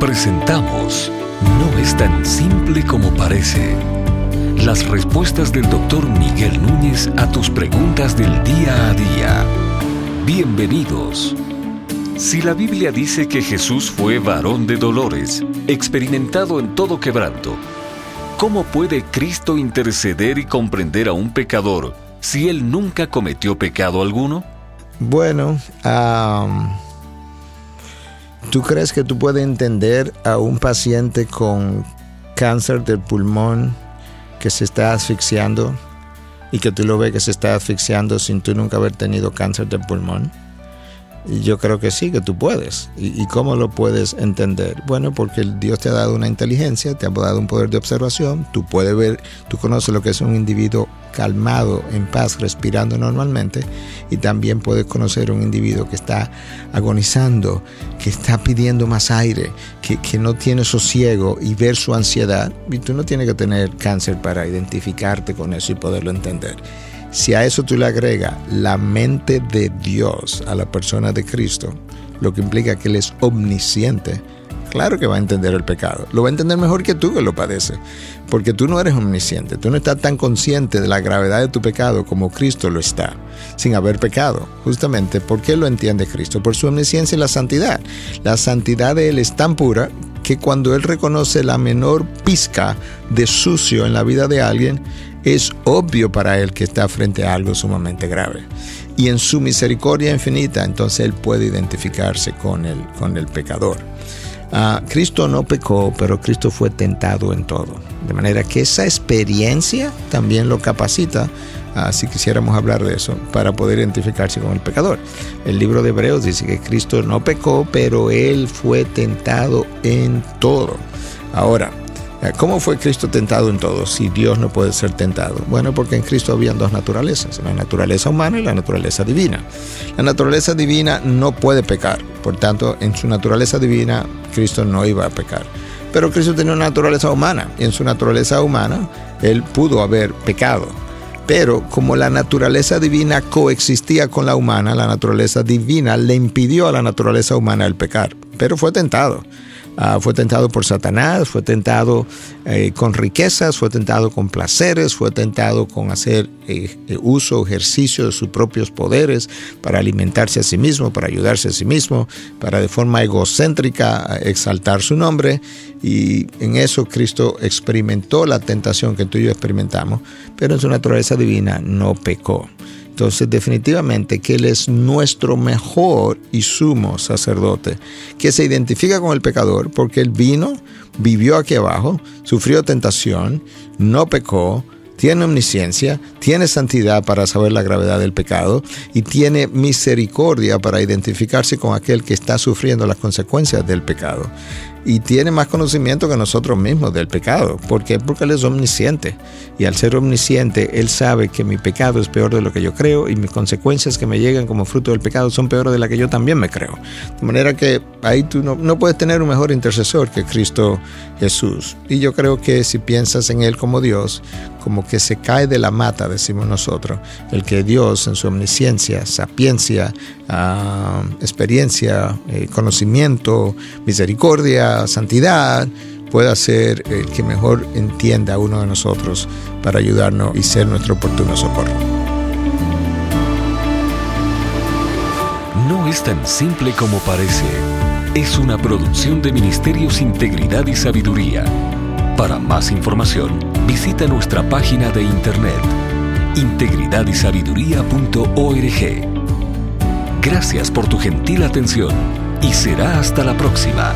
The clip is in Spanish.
Presentamos No es tan simple como parece. Las respuestas del doctor Miguel Núñez a tus preguntas del día a día. Bienvenidos. Si la Biblia dice que Jesús fue varón de dolores, experimentado en todo quebranto, ¿cómo puede Cristo interceder y comprender a un pecador si él nunca cometió pecado alguno? Bueno, ¿tú crees que tú puedes entender a un paciente con cáncer del pulmón que se está asfixiando y que tú lo ves que se está asfixiando sin tú nunca haber tenido cáncer del pulmón? Yo creo que sí, que tú puedes. ¿Y, cómo lo puedes entender? Bueno, porque Dios te ha dado una inteligencia, te ha dado un poder de observación, tú puedes ver, tú conoces lo que es un individuo calmado, en paz, respirando normalmente, y también puedes conocer un individuo que está agonizando, que está pidiendo más aire, que, que no tiene sosiego y ver su ansiedad. Y tú no tienes que tener cáncer para identificarte con eso y poderlo entender. Si a eso tú le agregas la mente de Dios a la persona de Cristo, lo que implica que Él es omnisciente, claro que va a entender el pecado. Lo va a entender mejor que tú que lo padece, porque tú no eres omnisciente, tú no estás tan consciente de la gravedad de tu pecado como Cristo lo está, sin haber pecado. Justamente, ¿por qué lo entiende Cristo? Por su omnisciencia y la santidad. La santidad de Él es tan pura que cuando Él reconoce la menor pizca de sucio en la vida de alguien, es obvio para él que está frente a algo sumamente grave. Y en su misericordia infinita, entonces él puede identificarse con el, con el pecador. Ah, Cristo no pecó, pero Cristo fue tentado en todo. De manera que esa experiencia también lo capacita, ah, si quisiéramos hablar de eso, para poder identificarse con el pecador. El libro de Hebreos dice que Cristo no pecó, pero él fue tentado en todo. Ahora, ¿Cómo fue Cristo tentado en todo si Dios no puede ser tentado? Bueno, porque en Cristo habían dos naturalezas, la naturaleza humana y la naturaleza divina. La naturaleza divina no puede pecar, por tanto, en su naturaleza divina Cristo no iba a pecar. Pero Cristo tenía una naturaleza humana y en su naturaleza humana él pudo haber pecado. Pero como la naturaleza divina coexistía con la humana, la naturaleza divina le impidió a la naturaleza humana el pecar, pero fue tentado. Ah, fue tentado por Satanás, fue tentado eh, con riquezas, fue tentado con placeres, fue tentado con hacer eh, eh, uso, ejercicio de sus propios poderes para alimentarse a sí mismo, para ayudarse a sí mismo, para de forma egocéntrica exaltar su nombre. Y en eso Cristo experimentó la tentación que tú y yo experimentamos, pero en su naturaleza divina no pecó. Entonces definitivamente que Él es nuestro mejor y sumo sacerdote, que se identifica con el pecador porque Él vino, vivió aquí abajo, sufrió tentación, no pecó, tiene omnisciencia, tiene santidad para saber la gravedad del pecado y tiene misericordia para identificarse con aquel que está sufriendo las consecuencias del pecado y tiene más conocimiento que nosotros mismos del pecado. ¿Por qué? Porque Él es omnisciente. Y al ser omnisciente, Él sabe que mi pecado es peor de lo que yo creo y mis consecuencias que me llegan como fruto del pecado son peores de las que yo también me creo. De manera que ahí tú no, no puedes tener un mejor intercesor que Cristo Jesús. Y yo creo que si piensas en Él como Dios, como que se cae de la mata, decimos nosotros, el que Dios en su omnisciencia, sapiencia, ah, experiencia, eh, conocimiento, misericordia, santidad pueda ser el que mejor entienda a uno de nosotros para ayudarnos y ser nuestro oportuno socorro. No es tan simple como parece. Es una producción de Ministerios Integridad y Sabiduría. Para más información, visita nuestra página de internet integridadysabiduría.org. Gracias por tu gentil atención y será hasta la próxima.